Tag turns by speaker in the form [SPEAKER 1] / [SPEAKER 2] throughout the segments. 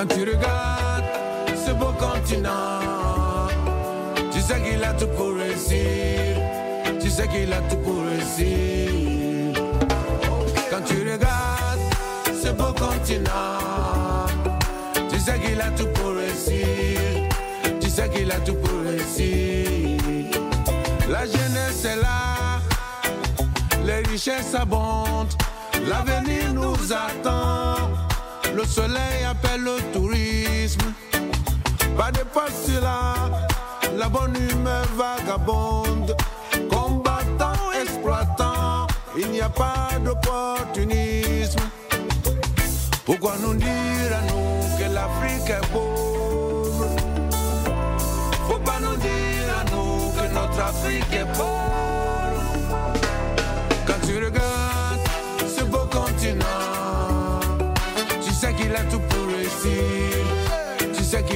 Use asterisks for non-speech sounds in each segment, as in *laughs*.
[SPEAKER 1] Quand tu regardes ce beau continent, tu sais qu'il a tout pour réussir. Tu sais qu'il a tout pour réussir. Quand tu regardes ce beau continent, tu sais qu'il a tout pour réussir. Tu sais qu'il a tout pour réussir. La jeunesse est là, les richesses abondent, l'avenir nous attend. Le soleil appelle le tourisme, pas de postulat, la bonne humeur vagabonde. Combattant, exploitant, il n'y a pas d'opportunisme. Pourquoi nous dire à nous que l'Afrique est pauvre? Faut pas nous dire à nous que notre Afrique est pauvre? Quand tu regardes ce beau continent,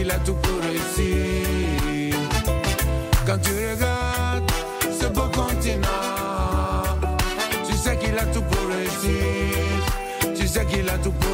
[SPEAKER 1] qu'il a tout pour réussir. Quand tu regardes ce beau continent, tu sais qu'il a tout pour réussir. Tu sais qu'il a tout pour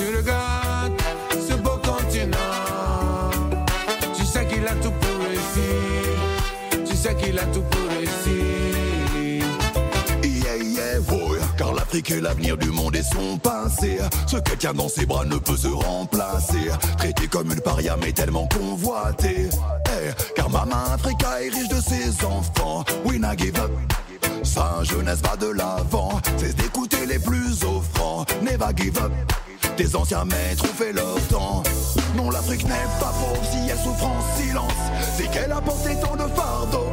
[SPEAKER 1] tu regardes ce beau continent, tu sais qu'il a tout pour réussir. Tu sais qu'il a tout pour réussir.
[SPEAKER 2] Yeah, yeah, boy. Car l'Afrique est l'avenir du monde et son passé. Ce qu'elle tient dans ses bras ne peut se remplacer. Traité comme une paria, mais tellement convoité. Eh, car Maman Africa est riche de ses enfants. We not give up. Sa jeunesse va de l'avant. Cesse d'écouter les plus offrants. Never give up. Tes anciens maîtres ont fait leur temps. Non, l'Afrique n'est pas pauvre si elle souffre en silence. C'est qu'elle a porté tant de fardeaux.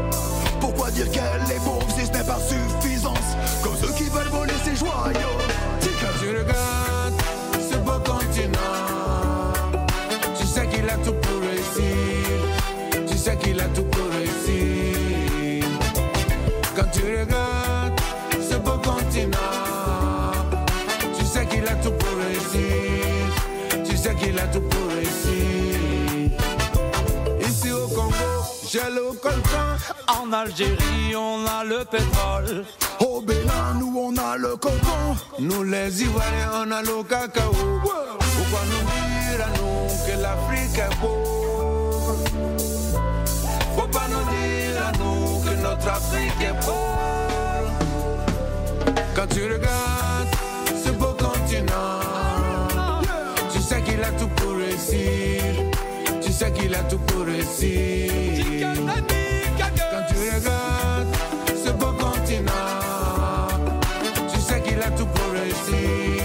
[SPEAKER 2] Pourquoi dire qu'elle est pauvre si ce n'est par suffisance? Comme ceux qui veulent voler ses joyaux.
[SPEAKER 1] Quand tu regardes ce beau continent, tu sais qu'il a tout pour réussir. Tu sais qu'il a tout pour tout pour réussir. Ici au Congo, j'ai le coltan.
[SPEAKER 3] En Algérie, on a le pétrole.
[SPEAKER 2] Au Bénin, nous on a le coton.
[SPEAKER 1] Nous les Ivoiriens, on a le cacao. Pourquoi nous dire à nous que l'Afrique est pauvre? Faut pas nous dire à nous que notre Afrique est pauvre? Quand tu regardes réussir. Tu sais qu'il a tout pour réussir. Quand tu regardes ce beau continent, tu sais qu'il a tout pour réussir.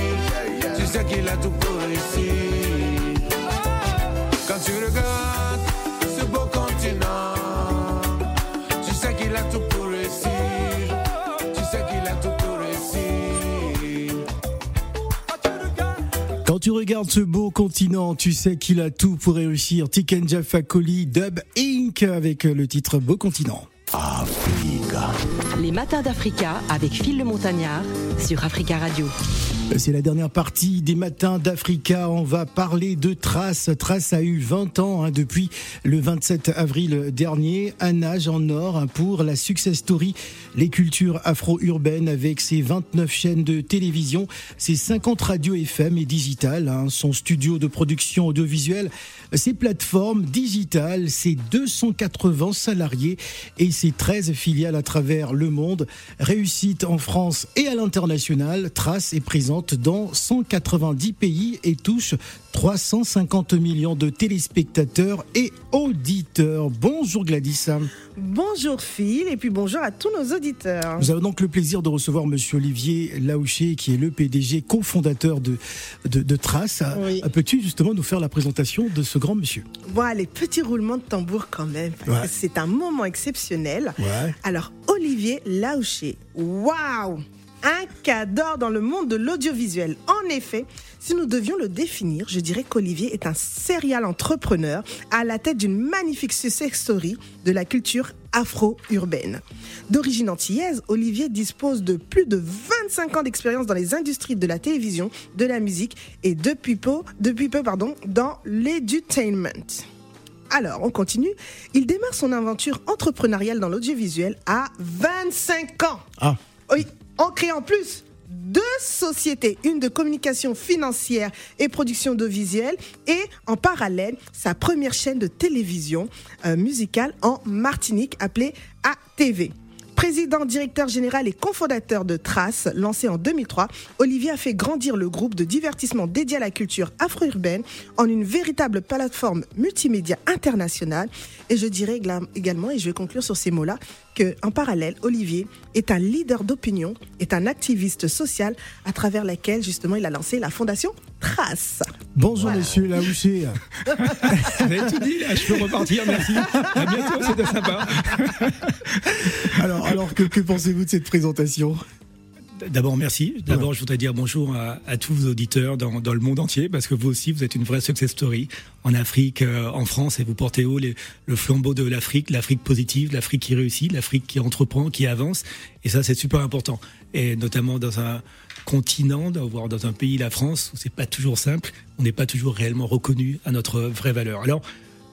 [SPEAKER 1] Tu sais qu'il a tout pour réussir. Quand tu regardes tu
[SPEAKER 4] regardes ce beau continent, tu sais qu'il a tout pour réussir. Tiken Fakoli, Dub Inc. avec le titre Beau continent.
[SPEAKER 2] Africa.
[SPEAKER 5] Les matins d'Africa avec Phil le Montagnard sur Africa Radio.
[SPEAKER 4] C'est la dernière partie des matins d'Africa. On va parler de Trace. Trace a eu 20 ans hein, depuis le 27 avril dernier. Un âge en or hein, pour la success story Les cultures afro-urbaines avec ses 29 chaînes de télévision, ses 50 radios FM et digitales, hein, son studio de production audiovisuelle, ses plateformes digitales, ses 280 salariés et ses 13 filiales à travers le monde. Réussite en France et à l'international, Trace est présente présente dans 190 pays et touche 350 millions de téléspectateurs et auditeurs. Bonjour Gladys.
[SPEAKER 6] Bonjour Phil et puis bonjour à tous nos auditeurs.
[SPEAKER 4] Nous avons donc le plaisir de recevoir Monsieur Olivier Laouché qui est le PDG cofondateur de, de, Trace. Peux-tu justement nous faire la présentation de ce grand monsieur?
[SPEAKER 6] Voilà, les petits roulements de tambour quand même, c'est un moment exceptionnel. Alors Olivier Laouché, waouh un cadre dans le monde de l'audiovisuel. En effet, si nous devions le définir, je dirais qu'Olivier est un serial entrepreneur à la tête d'une magnifique success story de la culture afro-urbaine. D'origine antillaise, Olivier dispose de plus de 25 ans d'expérience dans les industries de la télévision, de la musique et depuis peu, depuis peu pardon, dans l'edutainment. Alors, on continue. Il démarre son aventure entrepreneuriale dans l'audiovisuel à 25 ans.
[SPEAKER 4] Ah.
[SPEAKER 6] Oui, en créant plus deux sociétés, une de communication financière et production audiovisuelle et en parallèle sa première chaîne de télévision euh, musicale en Martinique appelée ATV. Président, directeur général et cofondateur de Trace, lancé en 2003, Olivier a fait grandir le groupe de divertissement dédié à la culture afro-urbaine en une véritable plateforme multimédia internationale. Et je dirais également, et je vais conclure sur ces mots-là, qu'en parallèle, Olivier est un leader d'opinion, est un activiste social à travers laquelle justement il a lancé la fondation Trace.
[SPEAKER 4] Bonjour monsieur Laouché.
[SPEAKER 7] Vous avez tout dit là, je peux repartir, merci. À bientôt, c'était sympa.
[SPEAKER 4] alors, alors que, pensez-vous de cette présentation?
[SPEAKER 7] D'abord, merci. D'abord, je voudrais dire bonjour à, tous vos auditeurs dans, le monde entier, parce que vous aussi, vous êtes une vraie success story en Afrique, euh, en France, et vous portez haut le flambeau de l'Afrique, l'Afrique positive, l'Afrique qui réussit, l'Afrique qui entreprend, qui avance. Et ça, c'est super important. Et notamment dans un continent, voire dans un pays, la France, où c'est pas toujours simple, on n'est pas toujours réellement reconnu à notre vraie valeur. Alors,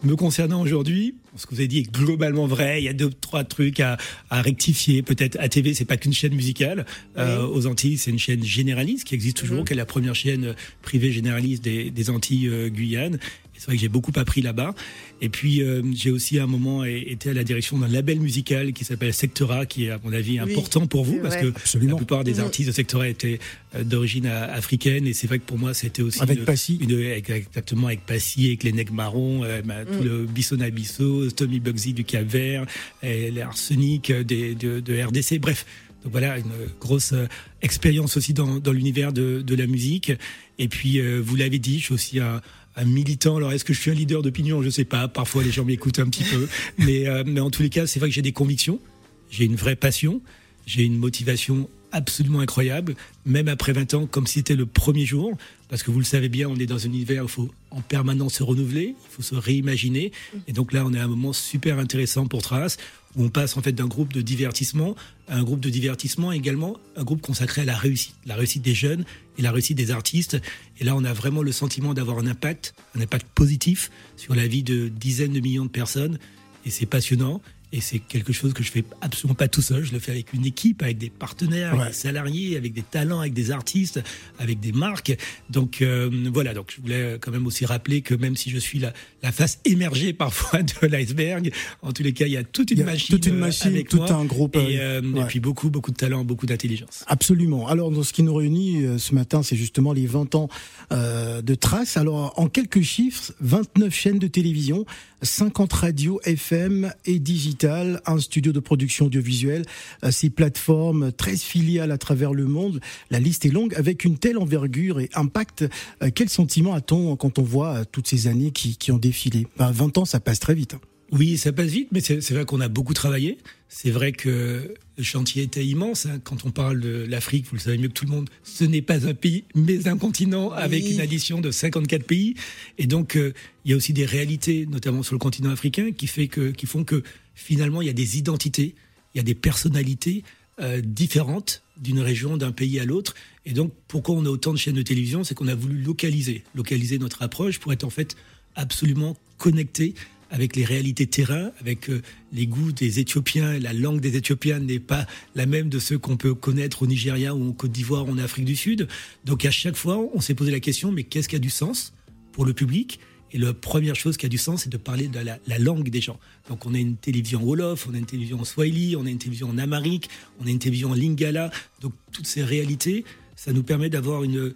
[SPEAKER 7] me concernant aujourd'hui, ce que vous avez dit est globalement vrai. Il y a deux, trois trucs à, à rectifier. Peut-être ATV, c'est pas qu'une chaîne musicale. Euh, aux Antilles, c'est une chaîne généraliste qui existe toujours, mhm. qui est la première chaîne privée généraliste des, des Antilles euh, Guyane. C'est vrai que j'ai beaucoup appris là-bas. Et puis, euh, j'ai aussi à un moment été à la direction d'un label musical qui s'appelle Sectora, qui est, à mon avis, important pour vous, parce que la plupart des mhm. artistes de Sectora étaient euh, d'origine africaine. Et c'est vrai que pour moi, c'était aussi.
[SPEAKER 4] Avec Passy
[SPEAKER 7] Exactement, avec Passy, avec les Nègres Marrons, euh, tout mm. le Bissona Bisso, Tommy Bugsy du Cap Vert, et Arsenic de, de RDC. Bref. Donc voilà, une grosse expérience aussi dans, dans l'univers de, de, la musique. Et puis, vous l'avez dit, je suis aussi un, un militant. Alors, est-ce que je suis un leader d'opinion? Je sais pas. Parfois, les gens m'écoutent un petit peu. *laughs* Mais, euh, mais en tous les cas, c'est vrai que j'ai des convictions. J'ai une vraie passion. J'ai une motivation absolument incroyable, même après 20 ans, comme si c'était le premier jour, parce que vous le savez bien, on est dans un univers où il faut en permanence se renouveler, il faut se réimaginer, et donc là, on est à un moment super intéressant pour Trace, où on passe en fait d'un groupe de divertissement à un groupe de divertissement également un groupe consacré à la réussite, la réussite des jeunes et la réussite des artistes. Et là, on a vraiment le sentiment d'avoir un impact, un impact positif sur la vie de dizaines de millions de personnes, et c'est passionnant. Et c'est quelque chose que je fais absolument pas tout seul. Je le fais avec une équipe, avec des partenaires, avec des salariés, avec des talents, avec des artistes, avec des marques. Donc euh, voilà. Donc je voulais quand même aussi rappeler que même si je suis la, la face émergée *laughs* parfois de l'iceberg, en tous les cas, il y a toute une machine,
[SPEAKER 4] toute une machine, avec tout un groupe,
[SPEAKER 7] et, euh, et, puis beaucoup, beaucoup de talent, beaucoup d'intelligence.
[SPEAKER 4] Absolument. Alors, ce qui nous réunit euh, ce matin, c'est justement les 20 ans de Trace. Alors, en quelques chiffres, 29 chaînes de télévision, 50 radios FM et digital, un studio de production audiovisuelle, euh, ces plateformes, 13 filiales à travers le monde. La liste est longue. Avec une telle envergure et impact, euh, quel sentiment a-t-on quand on voit euh, toutes ces années qui, qui ont défilé? 20 ans, ça passe très vite. Hein.
[SPEAKER 7] Oui, ça passe vite, mais c'est vrai qu'on a beaucoup travaillé. C'est vrai que le chantier était immense. Hein. Quand on parle de l'Afrique, vous le savez mieux que tout le monde, ce n'est pas un pays, mais un continent avec une addition de 54 pays. Et donc, euh, il y a aussi des réalités, notamment sur le continent africain, qui, fait que, qui font que finalement, il y a des identités, il y a des personnalités euh, différentes d'une région, d'un pays à l'autre. Et donc, pourquoi on a autant de chaînes de télévision C'est qu'on a voulu localiser, localiser notre approche pour être en fait absolument connecté avec les réalités terrain, avec euh, les goûts des Éthiopiens. La langue des Éthiopiens n'est pas la même de ceux qu'on peut connaître au Nigeria ou en Côte d'Ivoire ou en Afrique du Sud. Donc à chaque fois, on s'est posé la question, mais qu'est-ce qui a du sens pour le public? Et la première chose qui a du sens, c'est de parler de la, langue des gens. Donc on a une télévision Wolof, on a une télévision Swahili, on a une télévision en on a une télévision Lingala. Donc toutes ces réalités ça nous permet d'avoir une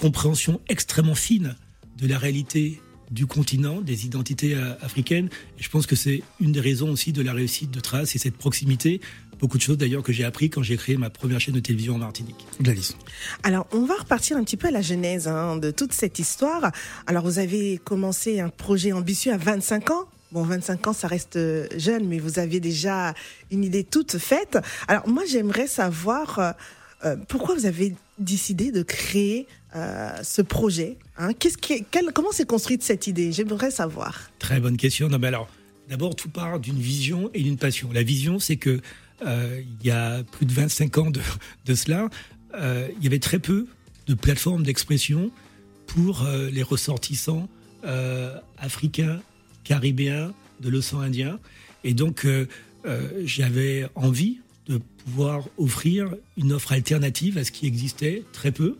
[SPEAKER 7] compréhension extrêmement fine de la réalité du continent, des identités euh, africaines. Et je pense que c'est une des raisons aussi de la réussite de Trace et cette proximité. Beaucoup de choses d'ailleurs que j'ai appris quand j'ai créé ma première chaîne de télévision en Martinique.
[SPEAKER 4] Gladys.
[SPEAKER 6] Alors, on va repartir un petit peu à la genèse hein, de toute cette histoire. Alors, vous avez commencé un projet ambitieux à 25 ans. Bon, 25 ans, ça reste jeune, mais vous avez déjà une idée toute faite. Alors, moi, j'aimerais savoir euh, euh, pourquoi vous avez décidé de créer euh, ce projet hein? Qu'est-ce qui, Comment s'est construite cette idée? J'aimerais savoir.
[SPEAKER 7] Très bonne question. Non, mais alors, d'abord, tout part d'une vision et d'une passion. La vision, c'est que euh, il y a plus de 25 ans de, cela, euh, il y avait très peu de plateformes d'expression pour les ressortissants africains, caribéens, de l'océan Indien. Et donc, j'avais envie de pouvoir offrir une offre alternative à ce qui existait très peu.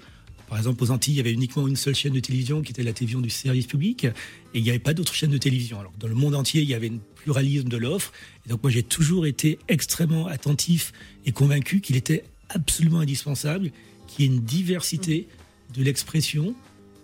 [SPEAKER 7] Par exemple, aux Antilles, il y avait uniquement une seule chaîne de télévision qui était la télévision du service public, et il n'y avait pas d'autres chaînes de télévision. Alors, dans le monde entier, il y avait un pluralisme de l'offre. Et donc, moi, j'ai toujours été extrêmement attentif et convaincu qu'il était absolument indispensable qu'il y ait une diversité de l'expression,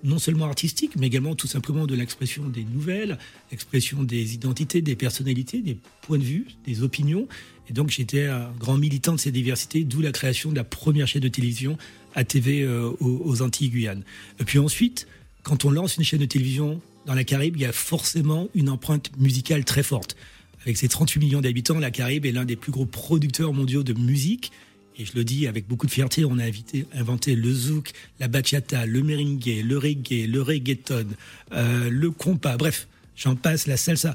[SPEAKER 7] non seulement artistique, mais également tout simplement de l'expression des nouvelles, l'expression des identités, des personnalités, des points de vue, des opinions. Et donc j'étais un grand militant de ces diversités, d'où la création de la première chaîne de télévision ATV euh, aux, Antilles-Guyane. Et puis ensuite, quand on lance une chaîne de télévision dans la Caraïbe, il y a forcément une empreinte musicale très forte. Avec ses 38 millions d'habitants, la Caraïbe est l'un des plus gros producteurs mondiaux de musique. Et je le dis avec beaucoup de fierté, on a invité, inventé le zouk, la bachata, le merengue, le reggae, le reggaeton, euh, le compas, bref, j'en passe, la salsa.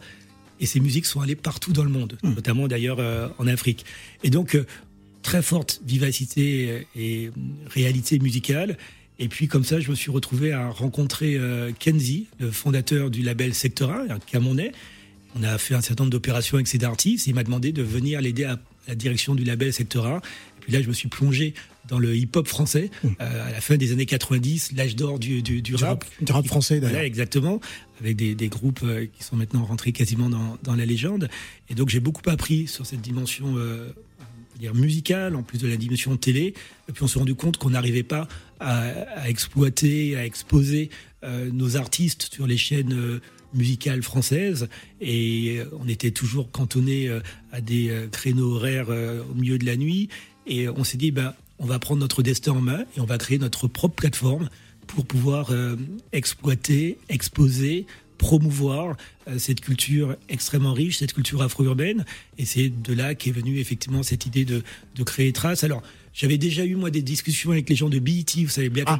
[SPEAKER 7] Et ces musiques sont allées partout dans le monde, hmm. notamment d'ailleurs euh, en Afrique. Et donc, très forte vivacité et réalité musicale. Et puis comme ça, je me suis retrouvé à rencontrer euh, Kenzie, le fondateur du label Sectora, un Camerounais. On a fait un certain nombre d'opérations avec ces artistes. il m'a demandé de venir l'aider à la direction du label Sectora. Et puis là, je me suis plongé dans le hip-hop français mmh. euh, à la fin des années 90, l'âge d'or du, du, du, rap.
[SPEAKER 4] Du rap français, d'ailleurs.
[SPEAKER 7] Voilà, exactement. Avec des, des groupes euh, qui sont maintenant rentrés quasiment dans, dans la légende. Et donc, j'ai beaucoup appris sur cette dimension dire en plus de la dimension télé. Puis on s'est rendu compte qu'on n'arrivait pas à, exploiter, à exposer euh, nos artistes sur les chaînes euh, musicales françaises. Et euh, on était toujours cantonné à des créneaux horaires au milieu de la nuit. Et on s'est dit, ben, on va prendre notre destin en main et on va créer notre propre plateforme pour pouvoir exploiter, exposer, promouvoir euh, cette culture extrêmement riche, cette culture afro-urbaine. Et c'est de là qu'est venue effectivement cette idée de, de créer Trace. Alors, j'avais déjà eu moi des discussions avec les gens de BET, vous savez bien
[SPEAKER 4] ah,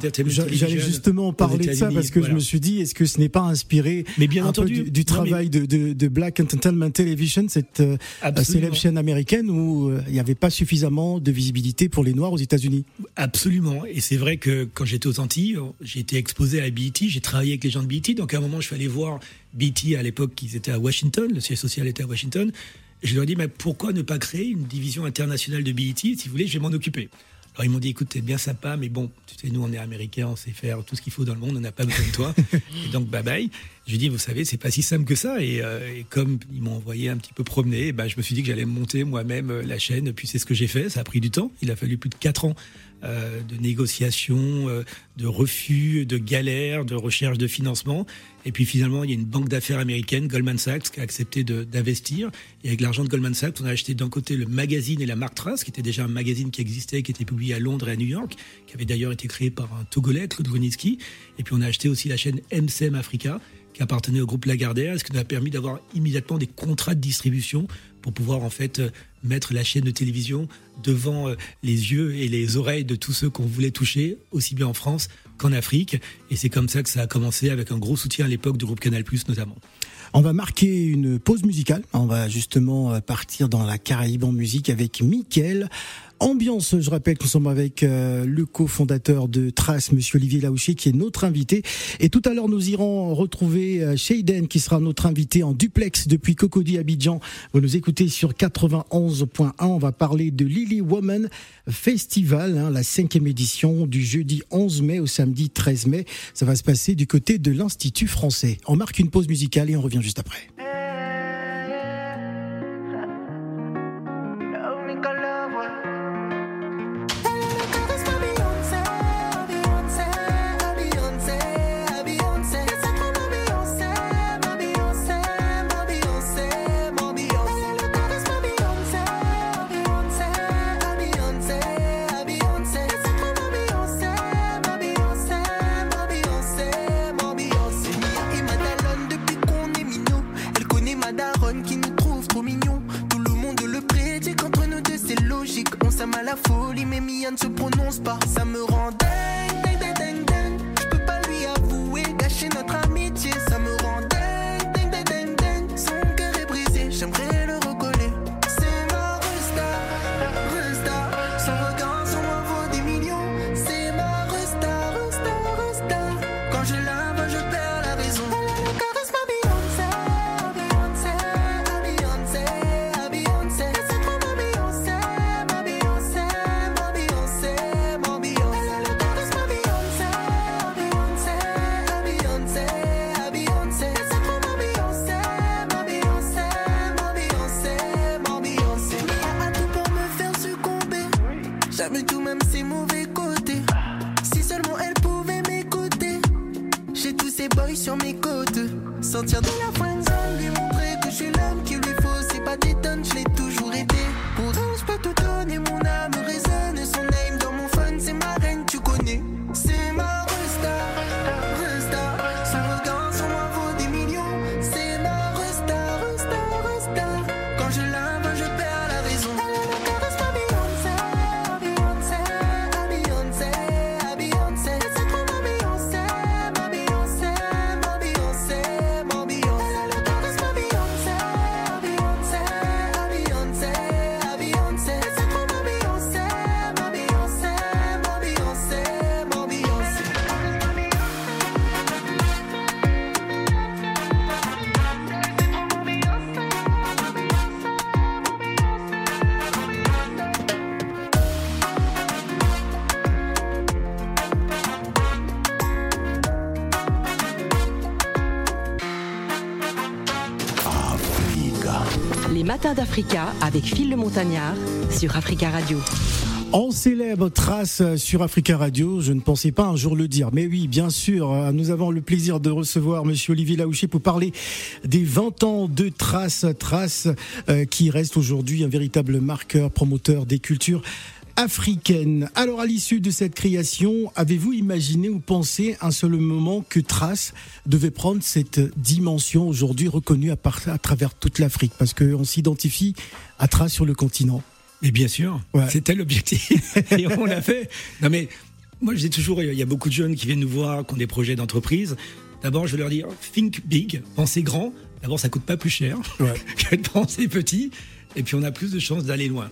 [SPEAKER 4] J'allais justement parler de ça parce que je me suis dit, est-ce que ce n'est pas inspiré
[SPEAKER 7] mais bien entendu,
[SPEAKER 4] du, travail de, de, de, Black Entertainment Television, cette euh, célèbre chaîne américaine où euh, il n'y avait pas suffisamment de visibilité pour les Noirs aux États-Unis?
[SPEAKER 7] Absolument. Et c'est vrai que quand j'étais aux Antilles, j'ai été exposé à BET, j'ai travaillé avec les gens de BET, donc à un moment je suis allé voir BET à l'époque, ils étaient à Washington, le siège social était à Washington je leur ai dit, mais pourquoi ne pas créer une division internationale de BET Si vous voulez, je vais m'en occuper. Alors ils m'ont dit, écoute, c'est bien sympa, mais bon, tu sais, nous on est américains, on sait faire tout ce qu'il faut dans le monde, on n'a pas besoin de toi. *laughs* et donc, bye bye. Je lui ai dit, vous savez, c'est pas si simple que ça. Et, euh, comme ils m'ont envoyé un petit peu promener, bah, je me suis dit que j'allais monter moi-même euh, la chaîne. Puis c'est ce que j'ai fait. Ça a pris du temps. Il a fallu plus de quatre ans euh, de négociations, euh, de refus, de galères, de recherche de financement. Et puis finalement, il y a une banque d'affaires américaine, Goldman Sachs, qui a accepté d'investir. Et avec l'argent de Goldman Sachs, on a acheté d'un côté le magazine et la marque Trace, qui était déjà un magazine qui existait, qui était publié à Londres et à New York, qui avait d'ailleurs été créé par un Togolais, Claude. Et puis on a acheté aussi la chaîne MCM Africa, qui appartenait au groupe Lagardère, ce qui nous a permis d'avoir immédiatement des contrats de distribution pour pouvoir en fait euh, mettre la chaîne de télévision devant euh, les yeux et les oreilles de tous ceux qu'on voulait toucher, aussi bien en France qu'en Afrique. Et c'est comme ça que ça a commencé avec un gros soutien à l'époque du groupe Canal+, notamment.
[SPEAKER 4] On va marquer une pause musicale. On va justement euh, partir dans la Caraïbe en musique avec Mickaël Ambiance, je rappelle que nous sommes avec euh, le cofondateur de Trace, Monsieur Olivier Laouché, qui est notre invité. Et tout à l'heure, nous irons retrouver euh, Shayden, qui sera notre invité en duplex depuis Cocody Abidjan. Vous nous écoutez sur 91.1. On va parler de Lily Woman Festival, hein, la cinquième édition du jeudi 11 mai au samedi 13 mai. Ça va se passer du côté de l'Institut français. On marque une pause musicale et on revient juste après.
[SPEAKER 5] Les matins d'Africa avec Phil le Montagnard sur Africa Radio.
[SPEAKER 4] En célèbre trace sur Africa Radio, je ne pensais pas un jour le dire, mais oui, bien sûr, euh, nous avons le plaisir de recevoir Monsieur Olivier Laouché pour parler des 20 ans de trace, trace euh, qui reste aujourd'hui un véritable marqueur, promoteur des cultures africaines. Alors, à l'issue de cette création, avez-vous imaginé ou pensé un seul moment que Trace devait prendre cette dimension aujourd'hui reconnue à, travers toute l'Afrique? Parce qu'on s'identifie à Trace sur le continent.
[SPEAKER 7] Mais bien sûr,
[SPEAKER 4] Ouais.
[SPEAKER 7] c'était l'objectif. *laughs* Et on l'a fait. Non mais, moi je dis toujours, il y a beaucoup de jeunes qui viennent nous voir, qui ont des projets d'entreprise. D'abord, je vais leur dire, think big, pensez grand. D'abord, ça coûte pas plus cher
[SPEAKER 4] Ouais. *laughs*
[SPEAKER 7] que de penser petit. Et puis, on a plus de chances d'aller loin.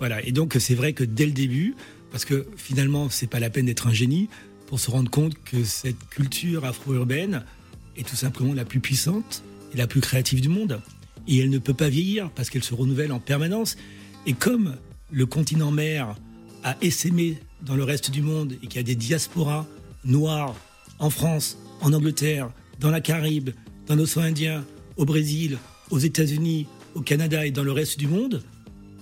[SPEAKER 7] Voilà. Et donc, c'est vrai que dès le début, parce que finalement, c'est pas la peine d'être un génie pour se rendre compte que cette culture afro-urbaine est tout simplement la plus puissante et la plus créative du monde. Et elle ne peut pas vieillir parce qu'elle se renouvelle en permanence. Et comme le continent mère a essaimé dans le reste du monde et qu'il y a des diasporas noires en France, en Angleterre, dans la Caraïbe, dans l'océan Indien, au Brésil, aux États-Unis, au Canada et dans le reste du monde,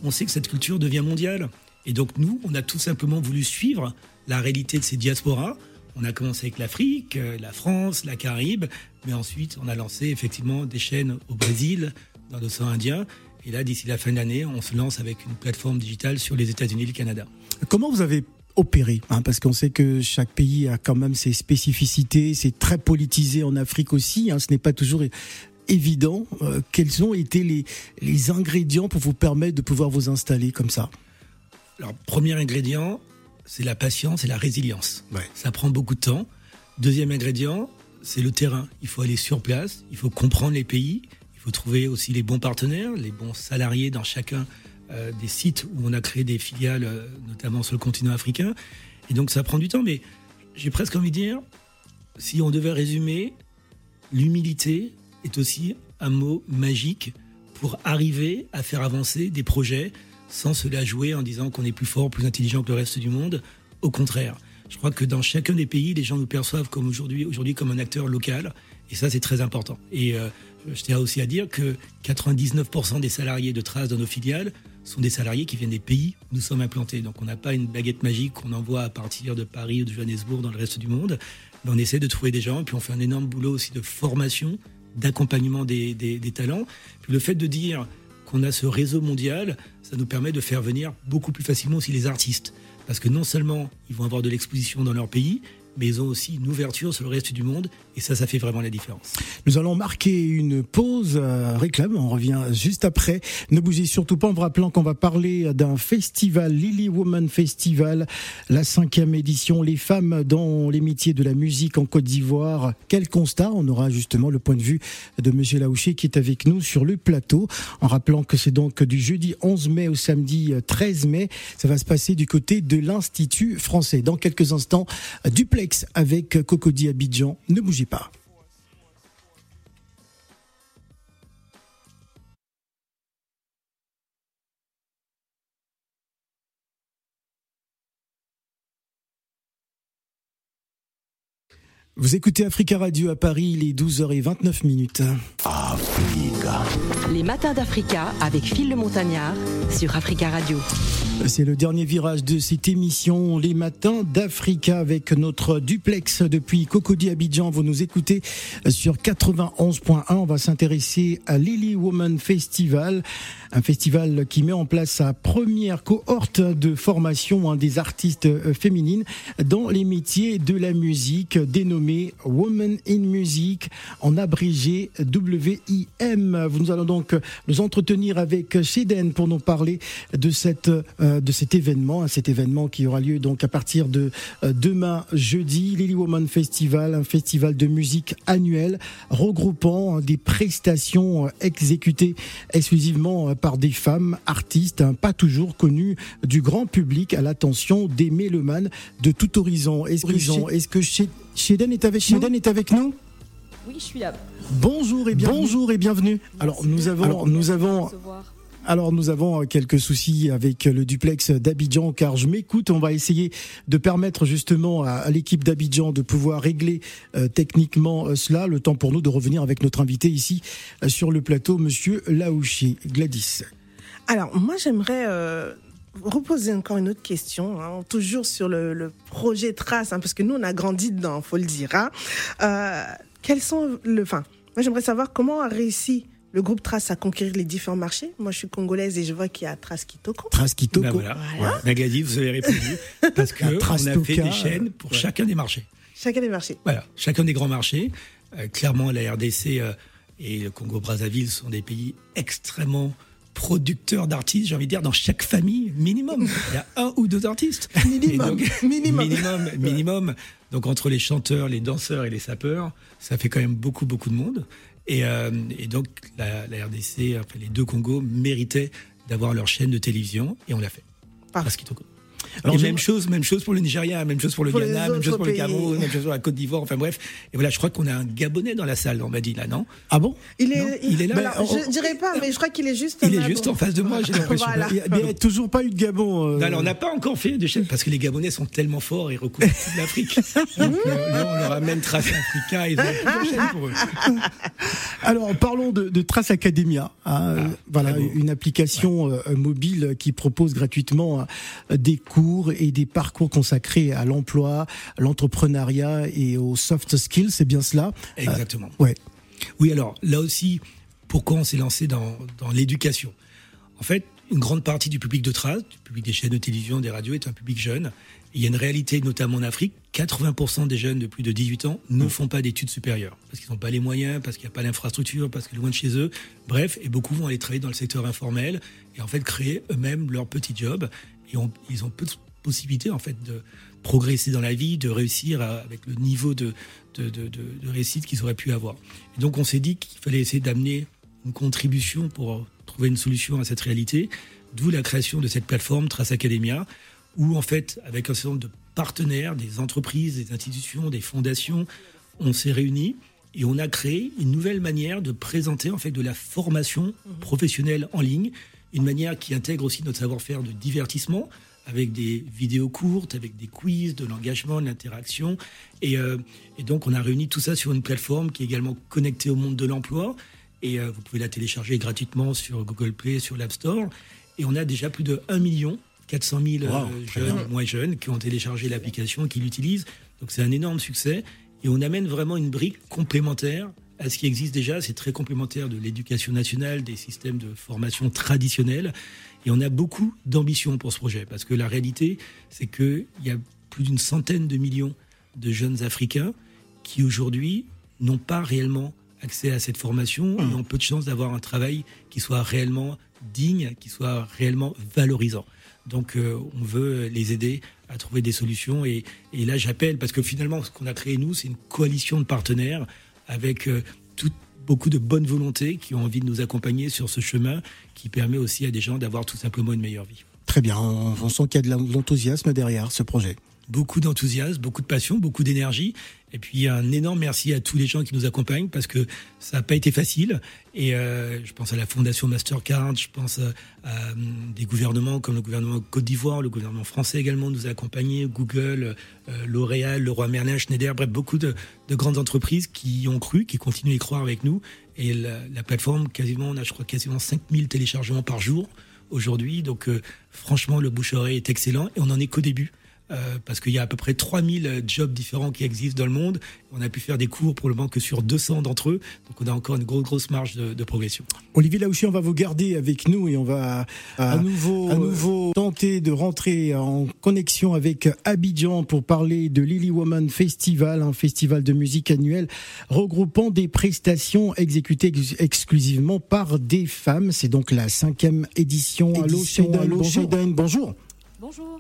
[SPEAKER 7] on sait que cette culture devient mondiale. Et donc nous, on a tout simplement voulu suivre la réalité de ces diasporas. On a commencé avec l'Afrique, euh, la France, la Caraïbe, mais ensuite on a lancé effectivement des chaînes au Brésil, dans l'océan Indien. Et là, d'ici la fin de l'année, on se lance avec une plateforme digitale sur les États-Unis et le Canada.
[SPEAKER 4] Comment vous avez opéré hein, Parce qu'on sait que chaque pays a quand même ses spécificités, c'est très politisé en Afrique aussi, hein, ce n'est pas toujours évident. Euh, quels ont été les, les ingrédients pour vous permettre de pouvoir vous installer comme ça?
[SPEAKER 7] Alors, premier ingrédient, c'est la patience et la résilience.
[SPEAKER 4] Ouais.
[SPEAKER 7] Ça prend beaucoup de temps. Deuxième ingrédient, c'est le terrain. Il faut aller sur place, il faut comprendre les pays, il faut trouver aussi les bons partenaires, les bons salariés dans chacun euh, des sites où on a créé des filiales, euh, notamment sur le continent africain. Et donc ça prend du temps, mais j'ai presque envie de dire, si on devait résumer, l'humilité est aussi un mot magique pour arriver à faire avancer des projets sans se la jouer en disant qu'on est plus fort, plus intelligent que le reste du monde. Au contraire, je crois que dans chacun des pays, les gens nous perçoivent comme aujourd'hui, aujourd'hui comme un acteur local, et ça c'est très important. Et euh, je tiens aussi à dire que 99% des salariés de Trace dans nos filiales sont des salariés qui viennent des pays où nous sommes implantés. Donc on n'a pas une baguette magique qu'on envoie à partir de Paris ou de Johannesburg dans le reste du monde. Mais on essaie de trouver des gens, puis on fait un énorme boulot aussi de formation, d'accompagnement des, talents. Puis le fait de dire qu'on a ce réseau mondial, ça nous permet de faire venir beaucoup plus facilement aussi les artistes. Parce que non seulement ils vont avoir de l'exposition dans leur pays, mais ils ont aussi une ouverture sur le reste du monde, et ça, ça fait vraiment la différence.
[SPEAKER 4] Nous allons marquer une pause euh, réclame, on revient juste après. Ne bougez surtout pas en vous rappelant qu'on va parler d'un festival, Lily Woman Festival, la cinquième édition, les femmes dans les métiers de la musique en Côte d'Ivoire. Quel constat On aura justement le point de vue de Monsieur Laouché qui est avec nous sur le plateau, en rappelant que c'est donc du jeudi 11 mai au samedi 13 mai. Ça va se passer du côté de l'Institut français. Dans quelques instants, duplex avec Cocody Abidjan. Ne bougez pas. Vous écoutez Africa Radio à Paris, il est 12h29 minutes.
[SPEAKER 5] Africa. Les matins d'Africa avec Phil le Montagnard sur Africa Radio.
[SPEAKER 4] C'est le dernier virage de cette émission, les matins d'Africa avec notre duplex depuis Cocody Abidjan. Vous nous écoutez sur 91.1. On va s'intéresser à Lily Woman Festival, un festival qui met en place sa première cohorte de formation hein, des artistes féminines dans les métiers de la musique dénommé Women in Music, en abrégé WIM. Nous allons donc nous entretenir avec Sheden pour nous parler de cette de cet événement, hein, cet événement qui aura lieu donc à partir de demain jeudi, Lily Woman Festival, un festival de musique annuel regroupant hein, des prestations exécutées exclusivement par des femmes artistes, hein, pas toujours connues du grand public, à l'attention des mélomanes de tout horizon. Est-ce que, est que Sheden est avec nous est avec nous?
[SPEAKER 8] Oui, je suis là.
[SPEAKER 4] Bonjour et bienvenue. Bonjour et bienvenue. Alors nous avons, Alors, nous avons. Alors nous avons quelques soucis avec le duplex d'Abidjan car je m'écoute, on va essayer de permettre justement à, l'équipe d'Abidjan de pouvoir régler euh, techniquement euh, cela, le temps pour nous de revenir avec notre invité ici euh, sur le plateau, monsieur Laouchi Gladys.
[SPEAKER 6] Alors moi j'aimerais euh, reposer encore une autre question, hein, toujours sur le, projet Trace, hein, parce que nous on a grandi dedans, faut le dire. Hein. Euh, quels sont le, enfin, moi j'aimerais savoir comment a réussi le groupe Trace à conquérir les différents marchés. Moi, je suis congolaise et je vois qu'il y a Trace Kitoko.
[SPEAKER 4] Trace Kitoko.
[SPEAKER 7] Ben voilà. voilà. Nagadi, vous avez répondu. *laughs* Parce que on a fait des chaînes pour ouais. chacun des marchés.
[SPEAKER 6] Chacun des marchés.
[SPEAKER 7] Voilà, chacun des grands marchés. Euh, clairement, la RDC euh, et le Congo-Brazzaville sont des pays extrêmement producteurs d'artistes, j'ai envie de dire, dans chaque famille, minimum. Il y a un ou deux artistes. *laughs*
[SPEAKER 6] Minimum.
[SPEAKER 7] Donc,
[SPEAKER 6] minimum.
[SPEAKER 7] Minimum. minimum. Donc entre les chanteurs, les danseurs et les sapeurs, ça fait quand même beaucoup, beaucoup de monde. Et, euh, et donc la, la RDC, enfin, les deux Congos méritaient d'avoir leur chaîne de télévision et on l'a fait. Parce qu'ils alors, et même chose, même chose pour le Nigeria, même chose pour le
[SPEAKER 6] Pour
[SPEAKER 7] Ghana, même chose pour le Cameroun, même chose pour la Côte d'Ivoire, enfin bref. Et voilà, je crois qu'on a un Gabonais dans la salle, on m'a dit là, non?
[SPEAKER 4] Ah bon?
[SPEAKER 6] Il est,
[SPEAKER 7] Non, il est là.
[SPEAKER 6] Alors,
[SPEAKER 7] Ben,
[SPEAKER 6] je dirais pas, mais je crois qu'il est juste.
[SPEAKER 7] Il est
[SPEAKER 6] là,
[SPEAKER 7] juste
[SPEAKER 6] bon.
[SPEAKER 7] en face de moi, j'ai l'impression.
[SPEAKER 6] Voilà.
[SPEAKER 4] Il y a, il y a toujours pas eu de Gabon. euh,
[SPEAKER 7] Non, alors, on n'a pas encore fait de chaîne parce que les Gabonais sont tellement forts et recouvrent toute l'Afrique. *laughs* Donc, euh, là, on leur amène Trace Africa et ils ont chaînes pour eux. *laughs*
[SPEAKER 4] Alors parlons de, de Trace Academia. hein.
[SPEAKER 7] Ah,
[SPEAKER 4] voilà une application euh, mobile qui propose gratuitement des cours et des parcours consacrés à l'emploi, à l'entrepreneuriat et aux soft skills. C'est bien cela.
[SPEAKER 7] Exactement.
[SPEAKER 4] Ouais.
[SPEAKER 7] Oui, alors là aussi, pourquoi on s'est lancé dans, dans l'éducation? En fait, une grande partie du public de Trace, du public des chaînes de télévision, des radios, est un public jeune. Il y a une réalité, notamment en Afrique, 80% des jeunes de plus de 18 ans ne font pas d'études supérieures. Parce qu'ils n'ont pas les moyens, parce qu'il n'y a pas l'infrastructure, parce que loin de chez eux. Bref, et beaucoup vont aller travailler dans le secteur informel et en fait créer eux-mêmes leur petit job. Et ils ont peu de possibilités en fait de progresser dans la vie, de réussir à- avec le niveau de, de, de, de- de réussite qu'ils auraient pu avoir. Et donc on s'est dit qu'il fallait essayer d'amener une contribution pour trouver une solution à cette réalité, d'où la création de cette plateforme Trace Academia, où en fait, avec un certain nombre de partenaires, des entreprises, des institutions, des fondations, on s'est réunis et on a créé une nouvelle manière de présenter en fait de la formation professionnelle en ligne, une manière qui intègre aussi notre savoir-faire de divertissement avec des vidéos courtes, avec des quiz, de l'engagement, de l'interaction. Et, euh, et donc, on a réuni tout ça sur une plateforme qui est également connectée au monde de l'emploi. Et euh, vous pouvez la télécharger gratuitement sur Google Play, sur l'App Store. Et on a déjà plus de 1 million 400 000 euh,
[SPEAKER 4] Wow, très
[SPEAKER 7] jeunes, moins jeunes, qui ont téléchargé l'application et qui l'utilisent. Donc c'est un énorme succès. Et on amène vraiment une brique complémentaire à ce qui existe déjà. C'est très complémentaire de l'éducation nationale, des systèmes de formation traditionnels. Et on a beaucoup d'ambition pour ce projet. Parce que la réalité, c'est qu'il y a plus d'une centaine de millions de jeunes Africains qui aujourd'hui n'ont pas réellement accès à cette formation et ont peu de chances d'avoir un travail qui soit réellement digne, qui soit réellement valorisant. Donc euh, on veut les aider à trouver des solutions et, et là j'appelle parce que finalement ce qu'on a créé nous c'est une coalition de partenaires avec euh, tout, beaucoup de bonne volonté qui ont envie de nous accompagner sur ce chemin qui permet aussi à des gens d'avoir tout simplement une meilleure vie.
[SPEAKER 4] Très bien, on sent qu'il y a de l'enthousiasme derrière ce projet
[SPEAKER 7] beaucoup d'enthousiasme, beaucoup de passion, beaucoup d'énergie. Et puis un énorme merci à tous les gens qui nous accompagnent parce que ça n'a pas été facile. Et euh, je pense à la Fondation Mastercard, je pense à, à, des gouvernements comme le gouvernement Côte d'Ivoire, le gouvernement français également nous a accompagnés, Google, euh, L'Oréal, le Roi Merlin, Schneider, bref, beaucoup de, de, grandes entreprises qui ont cru, qui continuent à y croire avec nous. Et la, la plateforme, quasiment, on a je crois quasiment 5000 téléchargements par jour aujourd'hui. Donc euh, franchement, le bouche-oreille est excellent et on n'en est qu'au début. Euh, parce qu'il y a à peu près 3000 jobs différents qui existent dans le monde. On a pu faire des cours pour le moment que sur 200 d'entre eux. Donc on a encore une grosse, grosse marge de, de progression.
[SPEAKER 4] Olivier Laouchi, on va vous garder avec nous et on va à, à nouveau, à nouveau tenter de rentrer en connexion avec Abidjan pour parler de Lily Woman Festival, un festival de musique annuel regroupant des prestations exécutées ex exclusivement par des femmes. C'est donc la cinquième édition.
[SPEAKER 8] édition
[SPEAKER 4] Allô, bonjour.
[SPEAKER 8] Bonjour.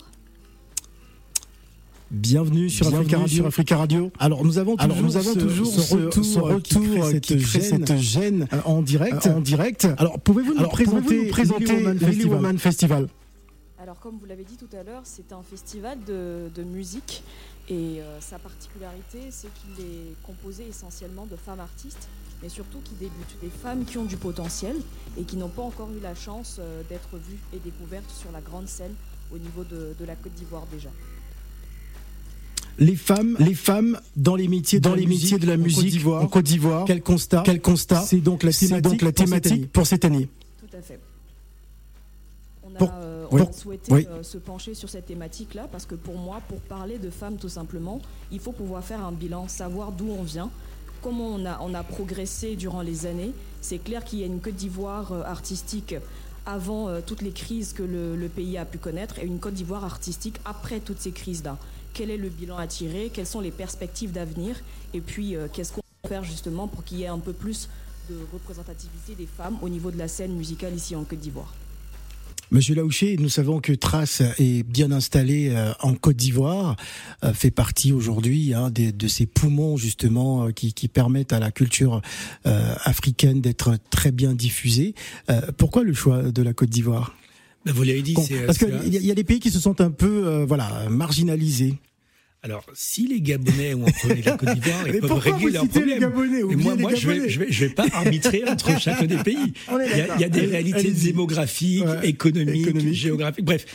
[SPEAKER 4] Bienvenue sur
[SPEAKER 8] Bienvenue
[SPEAKER 4] Africa Radio.
[SPEAKER 8] sur
[SPEAKER 4] Africa Radio. Alors nous avons toujours,
[SPEAKER 8] Alors, nous avons
[SPEAKER 4] ce,
[SPEAKER 8] toujours
[SPEAKER 4] ce
[SPEAKER 8] ce-
[SPEAKER 4] retour,
[SPEAKER 8] ce retour
[SPEAKER 4] qui crée cette,
[SPEAKER 8] qui crée
[SPEAKER 4] gêne,
[SPEAKER 8] cette
[SPEAKER 4] gêne euh, en direct.
[SPEAKER 8] euh, en direct.
[SPEAKER 4] Alors pouvez-vous nous présenter,
[SPEAKER 8] pouvez-vous nous présenter
[SPEAKER 4] Lily Woman
[SPEAKER 8] Lily
[SPEAKER 4] Festival
[SPEAKER 8] Woman
[SPEAKER 4] Festival
[SPEAKER 8] Alors, comme vous l'avez dit tout à l'heure, c'est un festival de, de musique et euh, sa particularité, c'est qu'il est composé essentiellement de femmes artistes, mais surtout qui débutent, des femmes qui ont du potentiel et qui n'ont pas encore eu la chance euh, d'être vues et découvertes sur la grande scène au niveau de, de la Côte d'Ivoire déjà.
[SPEAKER 4] Les femmes, les femmes dans les métiers,
[SPEAKER 8] Dans
[SPEAKER 4] de, la
[SPEAKER 8] les
[SPEAKER 4] musique,
[SPEAKER 8] métiers de la
[SPEAKER 4] en Côte
[SPEAKER 8] musique
[SPEAKER 4] d'Ivoire.
[SPEAKER 8] en Côte d'Ivoire.
[SPEAKER 4] Quel constat
[SPEAKER 8] Quel constat
[SPEAKER 4] C'est donc la thématique,
[SPEAKER 8] donc la
[SPEAKER 4] pour cette année.
[SPEAKER 8] thématique pour cette année. Tout à fait. On a,
[SPEAKER 4] Pour-
[SPEAKER 8] euh,
[SPEAKER 4] oui.
[SPEAKER 8] on a souhaité
[SPEAKER 4] Oui.
[SPEAKER 8] euh, se pencher sur cette thématique-là parce que pour moi, pour parler de femmes tout simplement, il faut pouvoir faire un bilan, savoir d'où on vient, comment on a, on a progressé durant les années. C'est clair qu'il y a une Côte d'Ivoire euh, artistique avant euh, toutes les crises que le, le pays a pu connaître et une Côte d'Ivoire artistique après toutes ces crises-là. Quel est le bilan à tirer Quelles sont les perspectives d'avenir Et puis, euh, qu'est-ce qu'on peut faire justement pour qu'il y ait un peu plus de représentativité des femmes au niveau de la scène musicale ici en Côte d'Ivoire
[SPEAKER 4] Monsieur Laouché, nous savons que Trace est bien installé euh, en Côte d'Ivoire, euh, fait partie aujourd'hui hein, de ces poumons justement qui, permettent à la culture africaine d'être très bien diffusée. Pourquoi le choix de la Côte d'Ivoire?
[SPEAKER 7] Ben, vous l'avez dit, c'est-
[SPEAKER 4] Parce qu'il
[SPEAKER 7] un-
[SPEAKER 4] y, a- il y a des pays qui se sentent un peu euh, voilà marginalisés.
[SPEAKER 7] Alors, si les Gabonais ont avec la Côte d'Ivoire,
[SPEAKER 4] Mais
[SPEAKER 7] ils peuvent régler leurs problèmes.
[SPEAKER 4] Gabonais? Bien
[SPEAKER 7] moi, je vais, je vais, je vais pas arbitrer entre *laughs* chacun des pays. Il y, a, il y a des réalités démographiques,
[SPEAKER 4] Ouais.
[SPEAKER 7] économiques,
[SPEAKER 4] Économiques.
[SPEAKER 7] géographiques. Bref,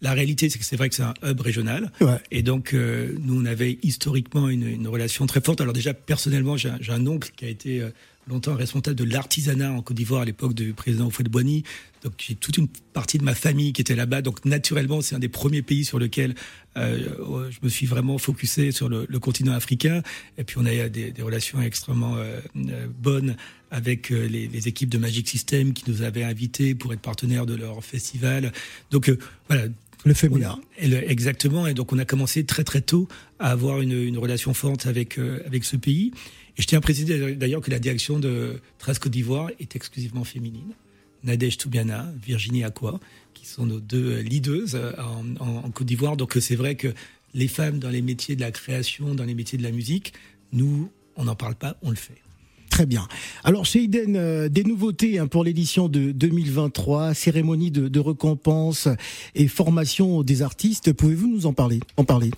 [SPEAKER 7] la réalité, c'est que c'est vrai que c'est un hub régional.
[SPEAKER 4] Ouais.
[SPEAKER 7] Et donc, euh, nous, on avait historiquement une, une relation très forte. Alors déjà, personnellement, j'ai un, oncle qui a été euh, longtemps responsable de l'artisanat en Côte d'Ivoire à l'époque du président Houphouët-Boigny. Donc, j'ai toute une partie de ma famille qui était là-bas. Donc, naturellement, c'est un des premiers pays sur lequel euh, je me suis vraiment focusé sur le, le continent africain. Et puis, on a des, des relations extrêmement euh, euh, bonnes avec euh, les, les équipes de Magic System qui nous avaient invités pour être partenaires de leur festival. Donc, euh, voilà,
[SPEAKER 4] Le féminin.
[SPEAKER 7] exactement. Et donc, on a commencé très très tôt à avoir une, une relation forte avec euh, avec ce pays. Je tiens à préciser d'ailleurs que la direction de Trace Côte d'Ivoire est exclusivement féminine. Nadège Toubiana, Virginie Aqua, qui sont nos deux leaders euh, en Côte d'Ivoire. Donc, euh, c'est vrai que les femmes dans les métiers de la création, dans les métiers de la musique, nous, on n'en parle pas, on le fait.
[SPEAKER 4] Très bien. Alors chez Eden, euh, des nouveautés hein, pour l'édition de 2023, cérémonie de, de récompense et formation des artistes. Pouvez-vous nous en parler En parler?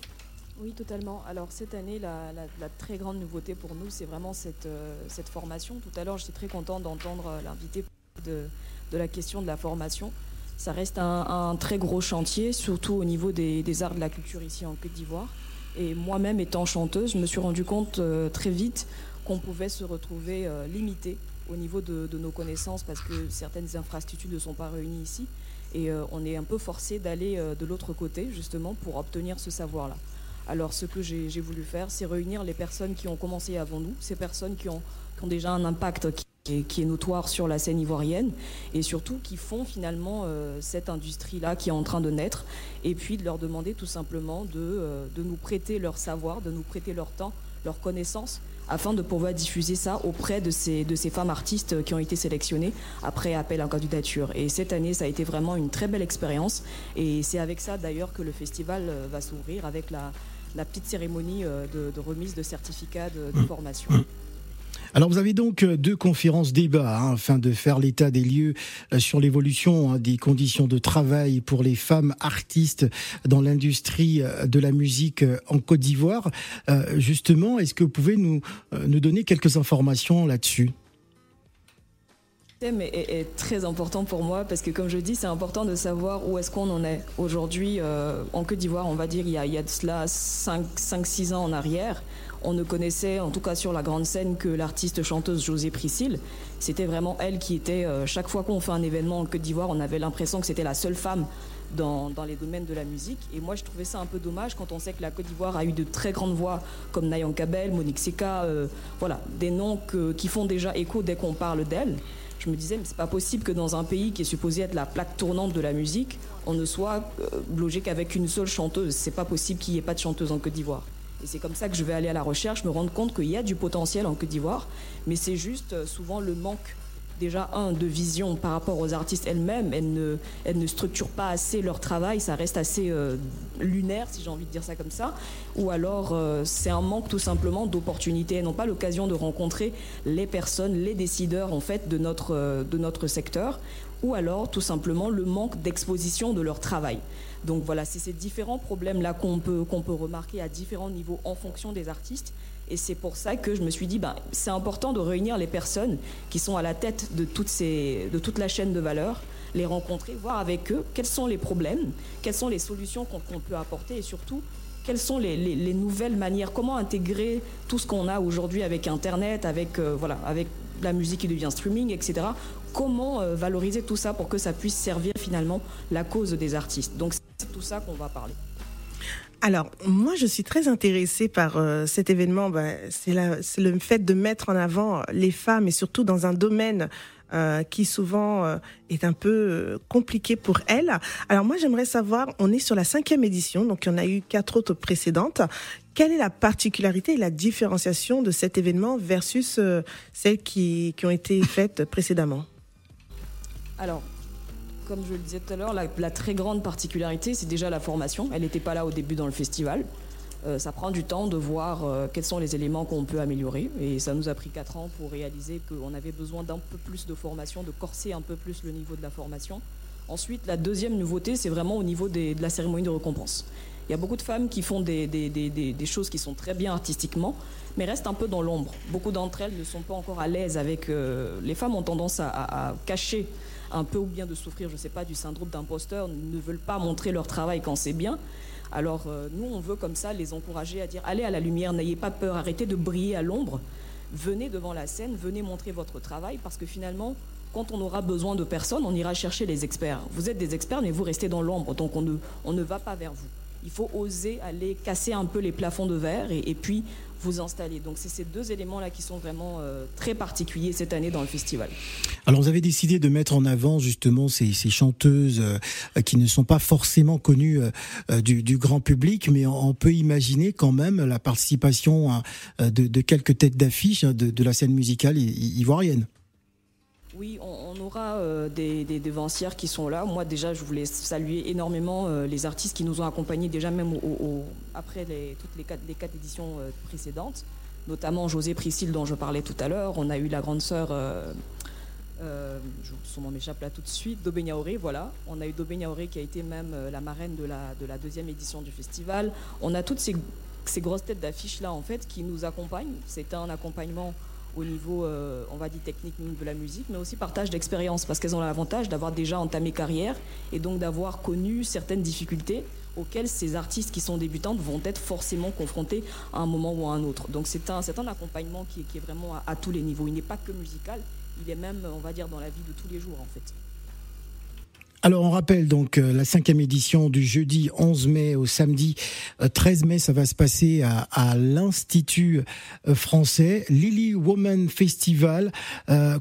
[SPEAKER 8] Oui, totalement. Alors cette année, la, très grande nouveauté pour nous, c'est vraiment cette, euh, formation. Tout à l'heure, j'étais très content d'entendre euh, l'invité de, de la question de la formation. Ça reste un, très gros chantier, surtout au niveau des, arts de la culture ici en Côte d'Ivoire. Et moi-même, étant chanteuse, je me suis rendu compte euh, très vite qu'on pouvait se retrouver limité au niveau de, de nos connaissances parce que certaines infrastructures ne sont pas réunies ici. Et on est un peu forcé d'aller de l'autre côté, justement, pour obtenir ce savoir-là. Alors, ce que j'ai voulu faire, c'est réunir les personnes qui ont commencé avant nous, ces personnes qui ont, déjà un impact, qui, est notoire sur la scène ivoirienne et surtout qui font finalement cette industrie-là qui est en train de naître et puis de leur demander tout simplement de, de nous prêter leur savoir, de nous prêter leur temps, leur connaissance afin de pouvoir diffuser ça auprès de ces, de ces femmes artistes qui ont été sélectionnées après appel en candidature. Et cette année, ça a été vraiment une très belle expérience. Et c'est avec ça d'ailleurs que le festival euh, va s'ouvrir avec la, la, petite cérémonie euh, de, remise de certificats de, de mmh. formation.
[SPEAKER 4] Alors vous avez donc euh, deux conférences débats hein, afin de faire l'état des lieux euh, sur l'évolution hein, des conditions de travail pour les femmes artistes dans l'industrie euh, de la musique en Côte d'Ivoire. justement, est-ce que vous pouvez nous, nous donner quelques informations là-dessus?
[SPEAKER 8] Le thème est, très important pour moi parce que, comme je dis, c'est important de savoir où est-ce qu'on en est. Aujourd'hui, en Côte d'Ivoire, on va dire, il y a, il y a de cela 5-6 ans en arrière, on ne connaissait, en tout cas sur la grande scène, que l'artiste chanteuse José Priscille. C'était vraiment elle qui était, euh, chaque fois qu'on fait un événement en Côte d'Ivoire, on avait l'impression que c'était la seule femme dans, les domaines de la musique. Et moi, je trouvais ça un peu dommage quand on sait que la Côte d'Ivoire a eu de très grandes voix comme Nayan Kabel, Monique Seka, euh, voilà, des noms qui font déjà écho dès qu'on parle d'elle. Je me disais, mais c'est pas possible que dans un pays qui est supposé être la plaque tournante de la musique, on ne soit euh, logé qu'avec une seule chanteuse. C'est pas possible qu'il n'y ait pas de chanteuse en Côte d'Ivoire. Et c'est comme ça que je vais aller à la recherche, me rendre compte qu'il y a du potentiel en Côte d'Ivoire, mais c'est juste euh, souvent le manque déjà un de vision par rapport aux artistes elles-mêmes. Elles ne, elles ne structurent pas assez leur travail, ça reste assez euh, lunaire si j'ai envie de dire ça comme ça. Ou alors euh, c'est un manque tout simplement d'opportunités. Elles n'ont pas l'occasion de rencontrer les personnes, les décideurs en fait de notre, de notre secteur. Ou alors tout simplement le manque d'exposition de leur travail. Donc voilà, c'est ces différents problèmes-là qu'on peut, qu'on peut remarquer à différents niveaux en fonction des artistes. Et c'est pour ça que je me suis dit, ben, c'est important de réunir les personnes qui sont à la tête de, toutes ces, de toute la chaîne de valeur, les rencontrer, voir avec eux quels sont les problèmes, quelles sont les solutions qu'on peut apporter et surtout quelles sont les, les, nouvelles manières, comment intégrer tout ce qu'on a aujourd'hui avec Internet, avec, euh, voilà, avec la musique qui devient streaming, etc. Comment euh, valoriser tout ça pour que ça puisse servir finalement la cause des artistes? Donc c'est tout ça qu'on va parler.
[SPEAKER 6] Alors, moi, je suis très intéressée par euh, cet événement. Ben, c'est le fait de mettre en avant les femmes et surtout dans un domaine euh, qui souvent est un peu compliqué pour elles. Alors moi, j'aimerais savoir, on est sur la cinquième édition, donc il y en a eu quatre autres précédentes. Quelle est la particularité et la différenciation de cet événement versus celles qui, qui ont été faites précédemment?
[SPEAKER 8] Alors, comme je le disais tout à l'heure, la, très grande particularité, c'est déjà la formation. Elle n'était pas là au début dans le festival. Euh, ça prend du temps de voir euh, quels sont les éléments qu'on peut améliorer. Et ça nous a pris 4 ans pour réaliser qu'on avait besoin d'un peu plus de formation, de corser un peu plus le niveau de la formation. Ensuite, la deuxième nouveauté, c'est vraiment au niveau de la cérémonie de récompense. Il y a beaucoup de femmes qui font des, choses qui sont très bien artistiquement, mais restent un peu dans l'ombre. Beaucoup d'entre elles ne sont pas encore à l'aise avec... Euh, les femmes ont tendance à, cacher un peu ou bien de souffrir, je ne sais pas, du syndrome d'imposteur, ne veulent pas montrer leur travail quand c'est bien. Alors euh, nous, on veut comme ça les encourager à dire allez à la lumière, n'ayez pas peur, arrêtez de briller à l'ombre, venez devant la scène, venez montrer votre travail, parce que finalement, quand on aura besoin de personnes, on ira chercher les experts. Vous êtes des experts, mais vous restez dans l'ombre, donc on ne va pas vers vous. Il faut oser aller casser un peu les plafonds de verre et, et puis vous installer. Donc c'est ces deux éléments-là qui sont vraiment euh, très particuliers cette année dans le festival.
[SPEAKER 4] Alors vous avez décidé de mettre en avant justement ces, chanteuses euh, qui ne sont pas forcément connues euh, du, grand public, mais on, peut imaginer quand même la participation hein, de, quelques têtes d'affiche hein, de, de la scène musicale ivoirienne.
[SPEAKER 8] Oui, on, aura euh, des, des, devancières qui sont là. Moi, déjà, je voulais saluer énormément euh, les artistes qui nous ont accompagnés déjà même après toutes les quatre, les quatre éditions euh, précédentes, notamment José Priscille dont je parlais tout à l'heure. On a eu la grande sœur, son nom m'échappe là tout de suite, Dobé voilà. On a eu Dobé qui a été même la marraine de la, de la deuxième édition du festival. On a toutes ces, ces grosses têtes d'affiches là en fait qui nous accompagnent. C'est un accompagnement au niveau, euh, on va dire, technique de la musique, mais aussi partage d'expérience, parce qu'elles ont l'avantage d'avoir déjà entamé carrière et donc d'avoir connu certaines difficultés auxquelles ces artistes qui sont débutantes vont être forcément confrontés à un moment ou à un autre. Donc c'est un, un accompagnement qui, est vraiment à, à tous les niveaux. Il n'est pas que musical, il est même, on va dire, dans la vie de tous les jours en fait.
[SPEAKER 9] Alors on rappelle donc euh, la cinquième édition du jeudi 11 mai au samedi 13 euh, mai, ça va se passer à, l'Institut euh, français Lily Woman Festival.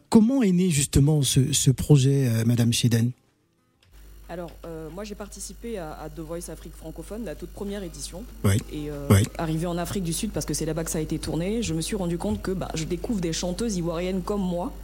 [SPEAKER 9] comment est né justement ce, projet, Madame Chéden
[SPEAKER 8] alors, moi j'ai participé à, The Voice Afrique francophone, la toute première édition.
[SPEAKER 9] Oui.
[SPEAKER 8] Et arrivé en Afrique du Sud, parce que c'est là-bas que ça a été tourné, je me suis rendu compte que bah, je découvre des chanteuses ivoiriennes comme moi,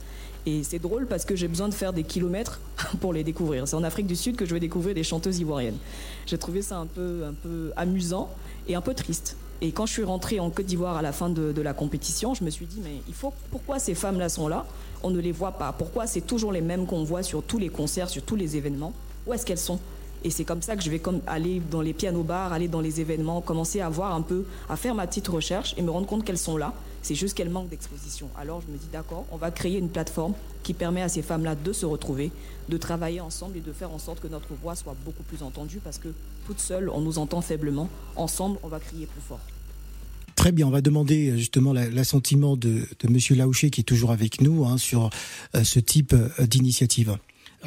[SPEAKER 8] et c'est drôle parce que j'ai besoin de faire des kilomètres *laughs* pour les découvrir. C'est en Afrique du Sud que je vais découvrir des chanteuses ivoiriennes. J'ai trouvé ça un peu, un peu amusant et un peu triste. Et quand je suis rentrée en Côte d'Ivoire à la fin de, la compétition, je me suis dit, mais il faut, pourquoi ces femmes-là sont là? On ne les voit pas. Pourquoi c'est toujours les mêmes qu'on voit sur tous les concerts, sur tous les événements? Où est-ce qu'elles sont? Et c'est comme ça que je vais comme aller dans les pianos bars, aller dans les événements, commencer à voir un peu, à faire ma petite recherche et me rendre compte qu'elles sont là. C'est juste qu'elles manquent d'exposition. Alors je me dis d'accord, on va créer une plateforme qui permet à ces femmes-là de se retrouver, de travailler ensemble et de faire en sorte que notre voix soit beaucoup plus entendue parce que toute seule, on nous entend faiblement. Ensemble, on va crier plus fort.
[SPEAKER 9] Très bien, on va demander euh, justement l'assentiment de, de Monsieur Laouché qui est toujours avec nous hein, sur euh, ce type euh, d'initiative.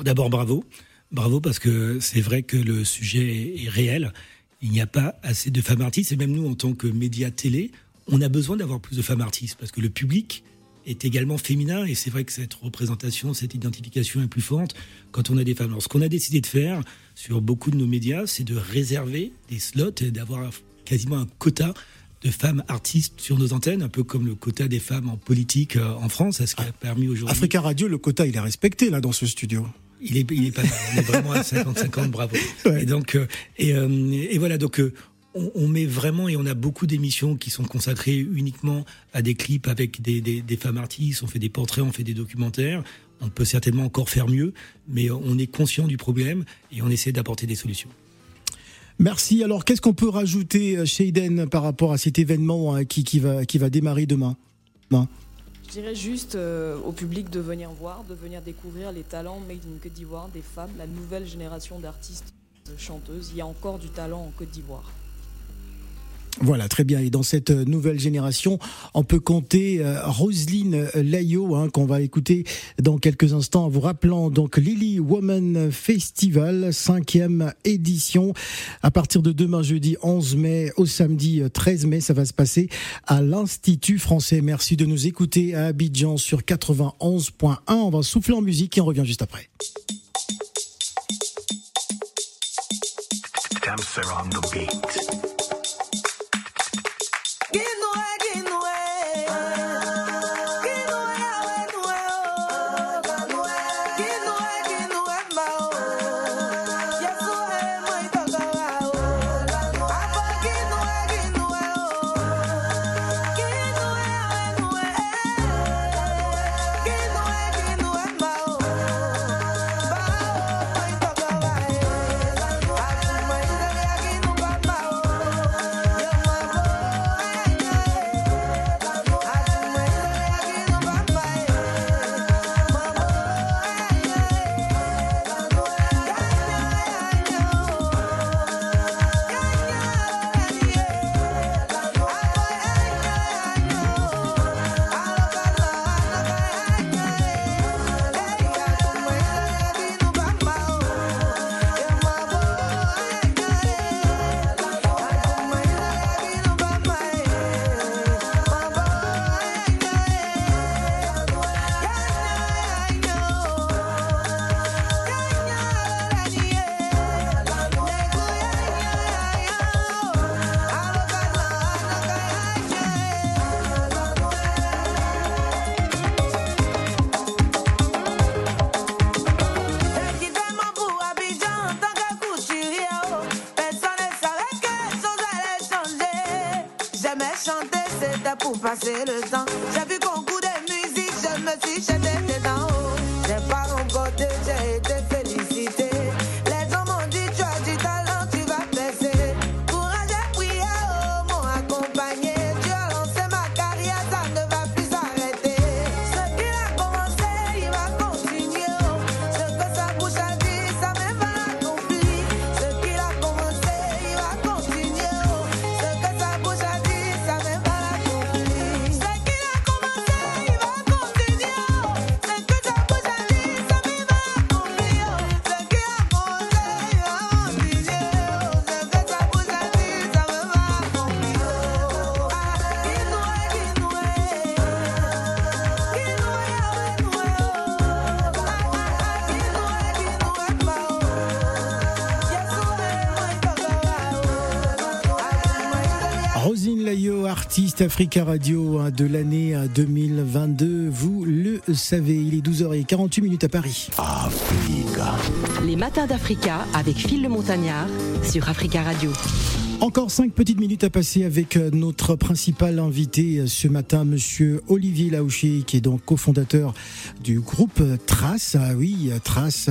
[SPEAKER 7] D'abord, bravo. Bravo parce que c'est vrai que le sujet est réel. Il n'y a pas assez de femmes artistes et même nous en tant que médias télé, on a besoin d'avoir plus de femmes artistes parce que le public est également féminin et c'est vrai que cette représentation, cette identification est plus forte quand on a des femmes. Alors ce qu'on a décidé de faire sur beaucoup de nos médias, c'est de réserver des slots et d'avoir quasiment un quota de femmes artistes sur nos antennes, un peu comme le quota des femmes en politique euh, en France, ce qui a permis aujourd'hui.
[SPEAKER 9] Africa Radio, le quota, il est respecté là dans ce studio.
[SPEAKER 7] Il est, il est pas mal. On est vraiment à 50-50, bravo. *laughs* Et donc, euh, et, euh, et, voilà, donc on, on, met vraiment et on a beaucoup d'émissions qui sont consacrées uniquement à des clips avec des, des, des, femmes artistes. On fait des portraits, on fait des documentaires. On peut certainement encore faire mieux, mais on est conscient du problème et on essaie d'apporter des solutions.
[SPEAKER 9] Merci. Alors, qu'est-ce qu'on peut rajouter, Shaden, par rapport à cet événement hein, qui, qui, va, qui va démarrer demain?
[SPEAKER 8] Non je dirais juste euh, au public de venir voir, de venir découvrir les talents made in Côte d'Ivoire des femmes, la nouvelle génération d'artistes chanteuses. Il y a encore du talent en Côte d'Ivoire.
[SPEAKER 9] Voilà, très bien. Et dans cette euh, nouvelle génération, on peut compter euh, Roselyne euh, Layo, hein, qu'on va écouter dans quelques instants, en vous rappelant donc Lily Woman Festival, cinquième édition, à partir de demain jeudi 11 mai au samedi 13 mai, ça va se passer à l'Institut français. Merci de nous écouter à Abidjan sur 91.1. On va souffler en musique et on revient juste après.
[SPEAKER 4] Artiste Africa Radio hein, de l'année 2022. Vous le savez, il est 12h48 minutes à Paris.
[SPEAKER 5] Africa. Les matins d'Africa avec Phil le Montagnard sur Africa Radio.
[SPEAKER 4] Encore cinq petites minutes à passer avec euh, notre principal invité euh, ce matin, Monsieur Olivier Laouché, qui est donc cofondateur du groupe Trace. Ah oui, Trace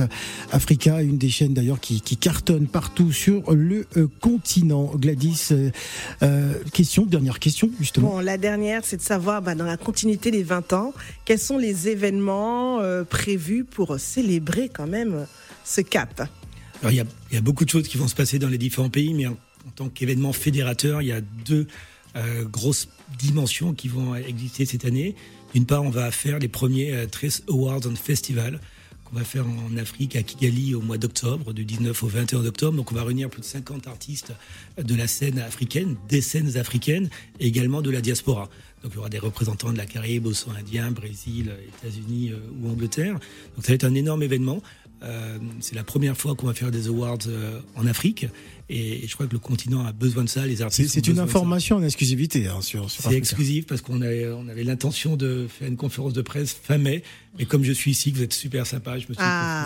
[SPEAKER 4] Africa, une des chaînes d'ailleurs qui, cartonne partout sur le euh, continent. Gladys, question, dernière question justement.
[SPEAKER 6] Bon, la dernière, c'est de savoir, bah, dans la continuité des 20 ans, quels sont les événements prévus pour célébrer quand même ce cap?
[SPEAKER 7] Alors, il y, a, il y, a, beaucoup de choses qui vont se passer dans les différents pays, mais en tant qu'événement fédérateur, il y a deux euh, grosses dimensions qui vont exister cette année. D'une part, on va faire les premiers euh, Trace Awards and Festival qu'on va faire en Afrique, à Kigali, au mois d'octobre, du 19 au 21 octobre. Donc, on va réunir plus de 50 artistes de la scène africaine, des scènes africaines, et également de la diaspora. Donc, il y aura des représentants de la Caraïbe, Océan Indien, Brésil, États-Unis euh, ou Angleterre. Donc, ça va être un énorme événement. Euh, c'est la première fois qu'on va faire des awards euh, en Afrique. Et, je crois que le continent a besoin de ça. Les artistes.
[SPEAKER 4] C'est une information en exclusivité hein, sur,
[SPEAKER 7] sur C'est exclusif parce qu'on avait, on avait l'intention de faire une conférence de presse fin mai. Mais comme je suis ici, que vous êtes super sympa, je me suis ah.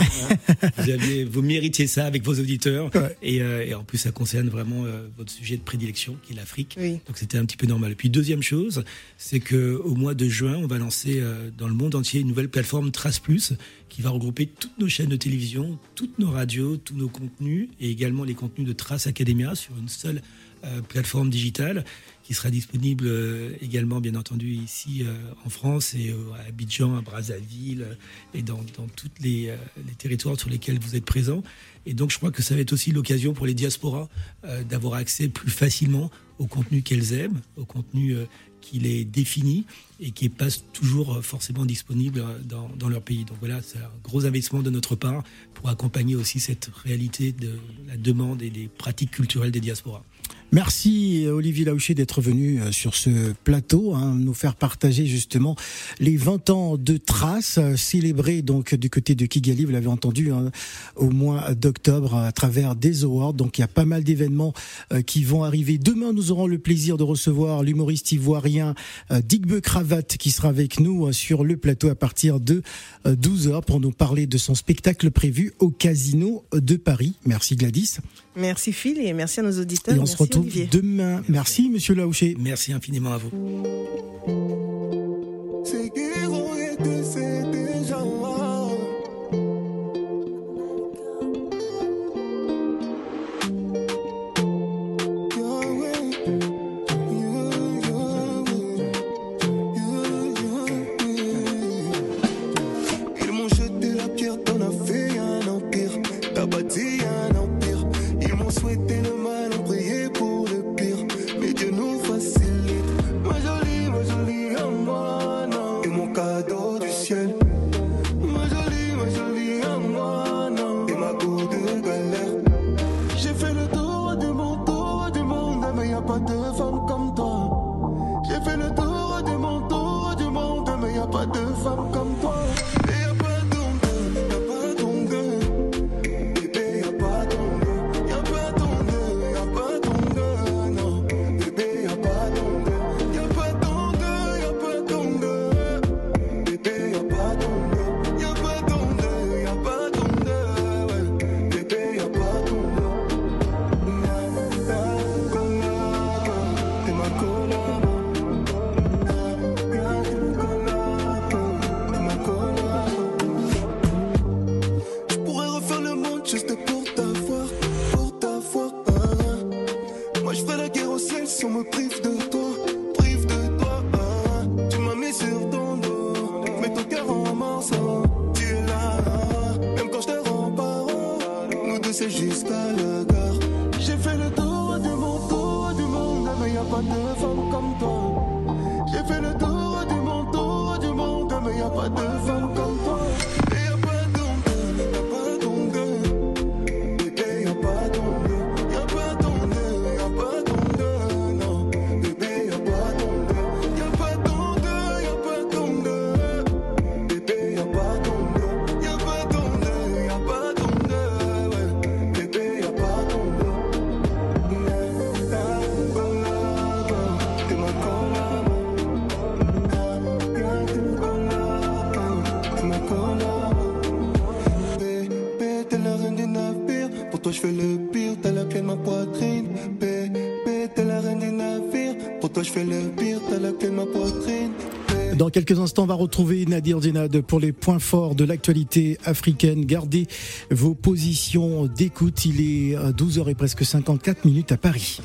[SPEAKER 7] vous, aviez, vous méritez ça avec vos auditeurs. Et, euh, et, en plus, ça concerne vraiment euh, votre sujet de prédilection, qui est l'Afrique. Donc c'était un petit peu normal. Et puis deuxième chose, c'est que au mois de juin, on va lancer euh, dans le monde entier une nouvelle plateforme Trace Plus qui va regrouper toutes nos chaînes de télévision, toutes nos radios, tous nos contenus et également les contenus de Trace Academia sur une seule euh, plateforme digitale qui sera disponible euh, également, bien entendu, ici euh, en France et à Abidjan, à Brazzaville et dans, dans tous les, les, territoires sur lesquels vous êtes présents. Et donc, je crois que ça va être aussi l'occasion pour les diasporas d'avoir accès plus facilement au contenu qu'elles aiment, au contenu qu'il est défini et qui n'est pas toujours euh, forcément disponible euh, dans, dans, leur pays. Donc voilà, c'est un gros investissement de notre part pour accompagner aussi cette réalité de la demande et des pratiques culturelles des diasporas.
[SPEAKER 4] Merci Olivier Laouché d'être venu euh, sur ce plateau, hein, nous faire partager justement les 20 ans de traces euh, célébrés donc du côté de Kigali, vous l'avez entendu, hein, au mois d'octobre à travers des awards. Donc il y a pas mal d'événements euh, qui vont arriver. Demain, nous aurons le plaisir de recevoir l'humoriste ivoirien Digbe Cravate qui sera avec nous sur le plateau à partir de 12h pour nous parler de son spectacle prévu au Casino de Paris. Merci Gladys.
[SPEAKER 6] Merci Phil et merci à nos auditeurs.
[SPEAKER 4] Et on se retrouve demain. Merci Monsieur Laouché.
[SPEAKER 7] Merci infiniment à vous.
[SPEAKER 10] si on me prive de
[SPEAKER 4] quelques instants, on va retrouver Nadir Dinad pour les points forts de l'actualité africaine. Gardez vos positions d'écoute. Il est 12h et presque 54 minutes à Paris.